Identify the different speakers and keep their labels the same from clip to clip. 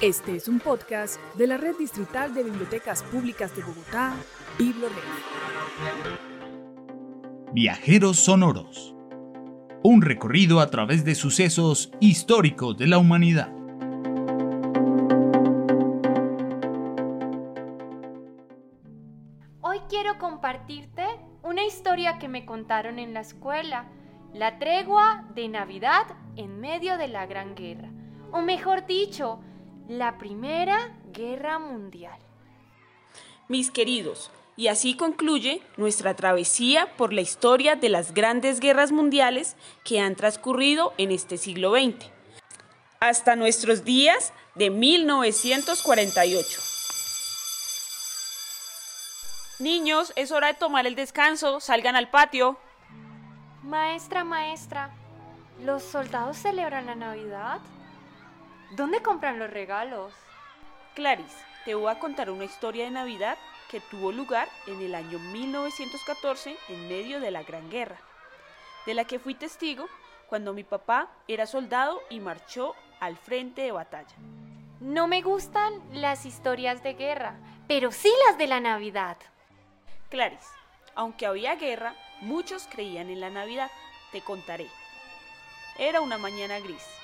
Speaker 1: Este es un podcast de la Red Distrital de Bibliotecas Públicas de Bogotá, BibloRed.
Speaker 2: Viajeros Sonoros. Un recorrido a través de sucesos históricos de la humanidad.
Speaker 3: Hoy quiero compartirte una historia que me contaron en la escuela, la tregua de Navidad en medio de la Gran Guerra, o mejor dicho, la Primera Guerra Mundial.
Speaker 4: Mis queridos, y así concluye nuestra travesía por la historia de las grandes guerras mundiales que han transcurrido en este siglo XX, hasta nuestros días de 1948. Niños, es hora de tomar el descanso, salgan al patio.
Speaker 3: Maestra, maestra, ¿los soldados celebran la Navidad? ¿Dónde compran los regalos?
Speaker 4: Clarice, te voy a contar una historia de Navidad que tuvo lugar en el año 1914 en medio de la Gran Guerra, de la que fui testigo cuando mi papá era soldado y marchó al frente de batalla.
Speaker 3: No me gustan las historias de guerra, pero sí las de la Navidad.
Speaker 4: Clarice, aunque había guerra, muchos creían en la Navidad. Te contaré. Era una mañana gris.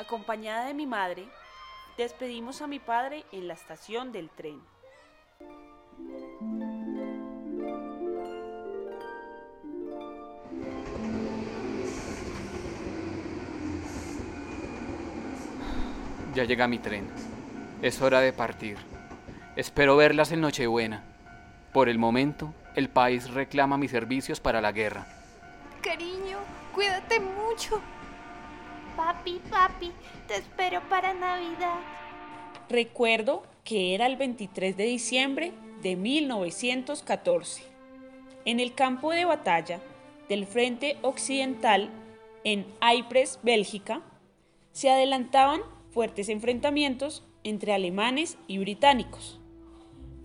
Speaker 4: Acompañada de mi madre, despedimos a mi padre en la estación del tren.
Speaker 5: Ya llega mi tren. Es hora de partir. Espero verlas en Nochebuena. Por el momento, el país reclama mis servicios para la guerra.
Speaker 3: Cariño, cuídate mucho. Papi, papi, te espero para Navidad.
Speaker 4: Recuerdo que era el 23 de diciembre de 1914. En el campo de batalla del Frente Occidental en Ypres, Bélgica, se adelantaban fuertes enfrentamientos entre alemanes y británicos,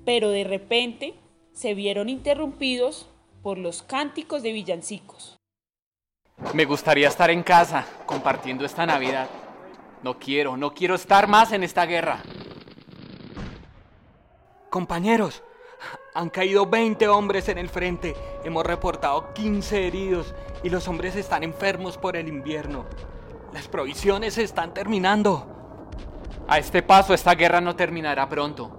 Speaker 4: pero de repente se vieron interrumpidos por los cánticos de villancicos.
Speaker 5: Me gustaría estar en casa compartiendo esta Navidad. No quiero, no quiero estar más en esta guerra. Compañeros, han caído 20 hombres en el frente. Hemos reportado 15 heridos y los hombres están enfermos por el invierno. Las provisiones están terminando. A este paso esta guerra no terminará pronto.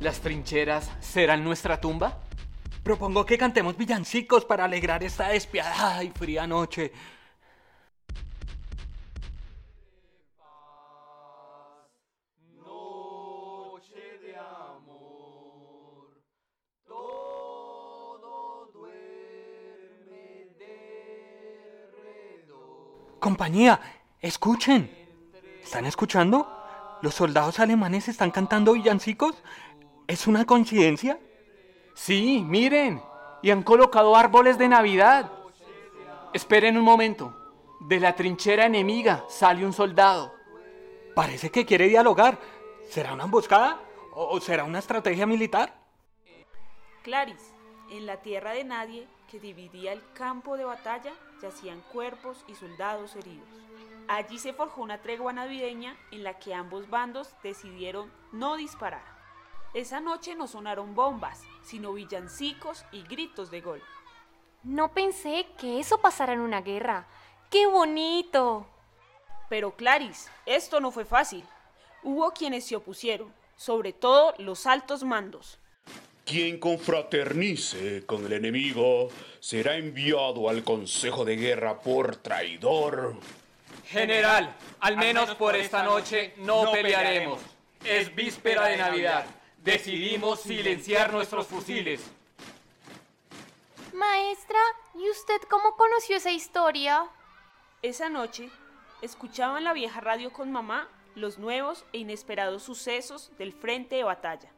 Speaker 5: ¿Las trincheras serán nuestra tumba? Propongo que cantemos villancicos para alegrar esta despiadada y fría noche. Compañía, escuchen. ¿Están escuchando? ¿Los soldados alemanes están cantando villancicos? ¿Es una coincidencia? Sí, miren. Y han colocado árboles de Navidad. Esperen un momento. De la trinchera enemiga sale un soldado. Parece que quiere dialogar. ¿Será una emboscada? ¿O será una estrategia militar?
Speaker 4: Clarice, en la tierra de nadie que dividía el campo de batalla, yacían cuerpos y soldados heridos. Allí se forjó una tregua navideña en la que ambos bandos decidieron no disparar. Esa noche no sonaron bombas, sino villancicos y gritos de gol.
Speaker 3: No pensé que eso pasara en una guerra. ¡Qué bonito!
Speaker 4: Pero Clarice, esto no fue fácil. Hubo quienes se opusieron, sobre todo los altos mandos.
Speaker 6: Quien confraternice con el enemigo será enviado al Consejo de Guerra por traidor.
Speaker 5: General, al menos por esta noche no pelearemos. Es víspera de Navidad. Decidimos silenciar nuestros fusiles.
Speaker 3: Maestra, ¿y usted cómo conoció esa historia?
Speaker 4: Esa noche, escuchaba en la vieja radio con mamá los nuevos e inesperados sucesos del frente de batalla.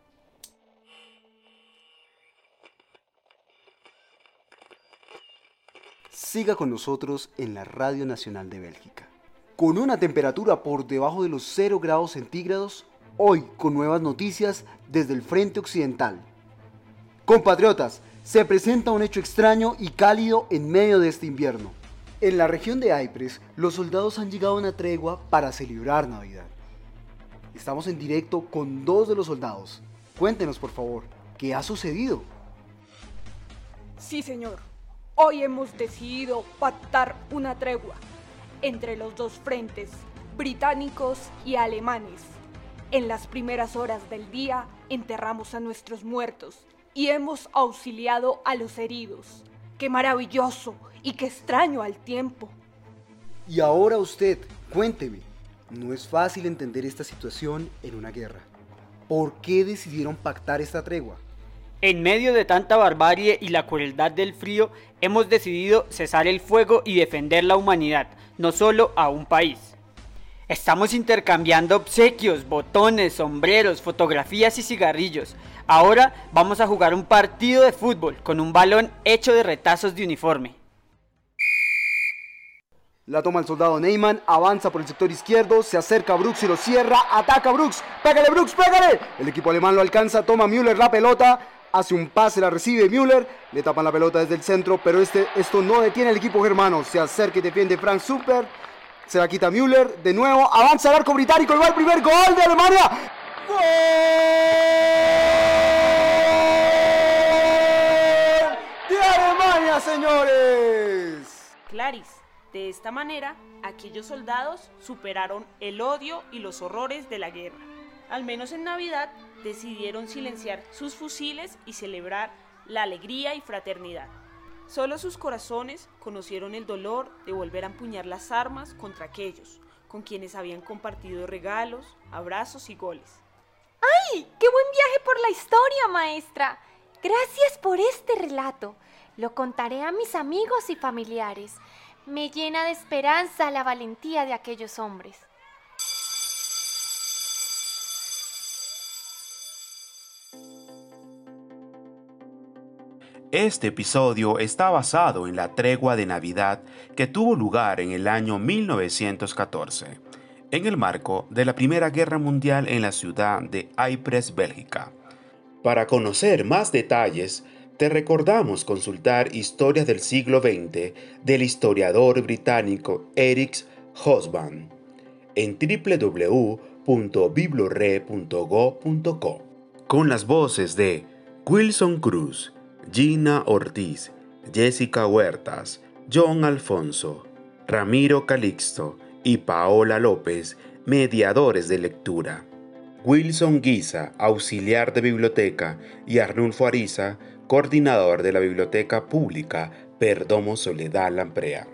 Speaker 7: Siga con nosotros en la Radio Nacional de Bélgica. Con una temperatura por debajo de los 0 grados centígrados, hoy con nuevas noticias desde el Frente Occidental. Compatriotas, se presenta un hecho extraño y cálido en medio de este invierno. En la región de Ypres, los soldados han llegado a una tregua para celebrar Navidad. Estamos en directo con dos de los soldados. Cuéntenos, por favor, ¿qué ha sucedido?
Speaker 8: Sí, señor. Hoy hemos decidido pactar una tregua entre los dos frentes, británicos y alemanes. En las primeras horas del día enterramos a nuestros muertos y hemos auxiliado a los heridos. ¡Qué maravilloso y qué extraño al tiempo!
Speaker 7: Y ahora usted, cuénteme, no es fácil entender esta situación en una guerra. ¿Por qué decidieron pactar esta tregua?
Speaker 9: En medio de tanta barbarie y la crueldad del frío, hemos decidido cesar el fuego y defender la humanidad, no solo a un país. Estamos intercambiando obsequios, botones, sombreros, fotografías y cigarrillos. Ahora vamos a jugar un partido de fútbol con un balón hecho de retazos de uniforme.
Speaker 7: La toma el soldado Neyman, avanza por el sector izquierdo, se acerca a Brooks y lo cierra, ataca a Brooks, pégale Brooks, pégale. El equipo alemán lo alcanza, toma Müller la pelota, hace un pase, la recibe Müller, le tapan la pelota desde el centro, pero este, esto no detiene al equipo germano, se acerca y defiende Frank Super, se la quita Müller, de nuevo, avanza el arco británico y va el primer gol de Alemania. ¡Gol! ¡De Alemania, señores!
Speaker 4: Claris, de esta manera, aquellos soldados superaron el odio y los horrores de la guerra. Al menos en Navidad decidieron silenciar sus fusiles y celebrar la alegría y fraternidad. Solo sus corazones conocieron el dolor de volver a empuñar las armas contra aquellos con quienes habían compartido regalos, abrazos y goles.
Speaker 3: ¡Ay! ¡Qué buen viaje por la historia, maestra! Gracias por este relato. Lo contaré a mis amigos y familiares. Me llena de esperanza la valentía de aquellos hombres.
Speaker 6: Este episodio está basado en la tregua de Navidad que tuvo lugar en el año 1914, en el marco de la Primera Guerra Mundial en la ciudad de Ypres, Bélgica. Para conocer más detalles, te recordamos consultar historias del siglo XX del historiador británico Eric Hobsbawm en www.bibliore.go.co con las voces de Wilson Cruz, Gina Ortiz, Jessica Huertas, John Alfonso, Ramiro Calixto y Paola López, mediadores de lectura. Wilson Guisa, auxiliar de biblioteca, y Arnulfo Ariza, coordinador de la Biblioteca Pública Perdomo Soledad Lamprea.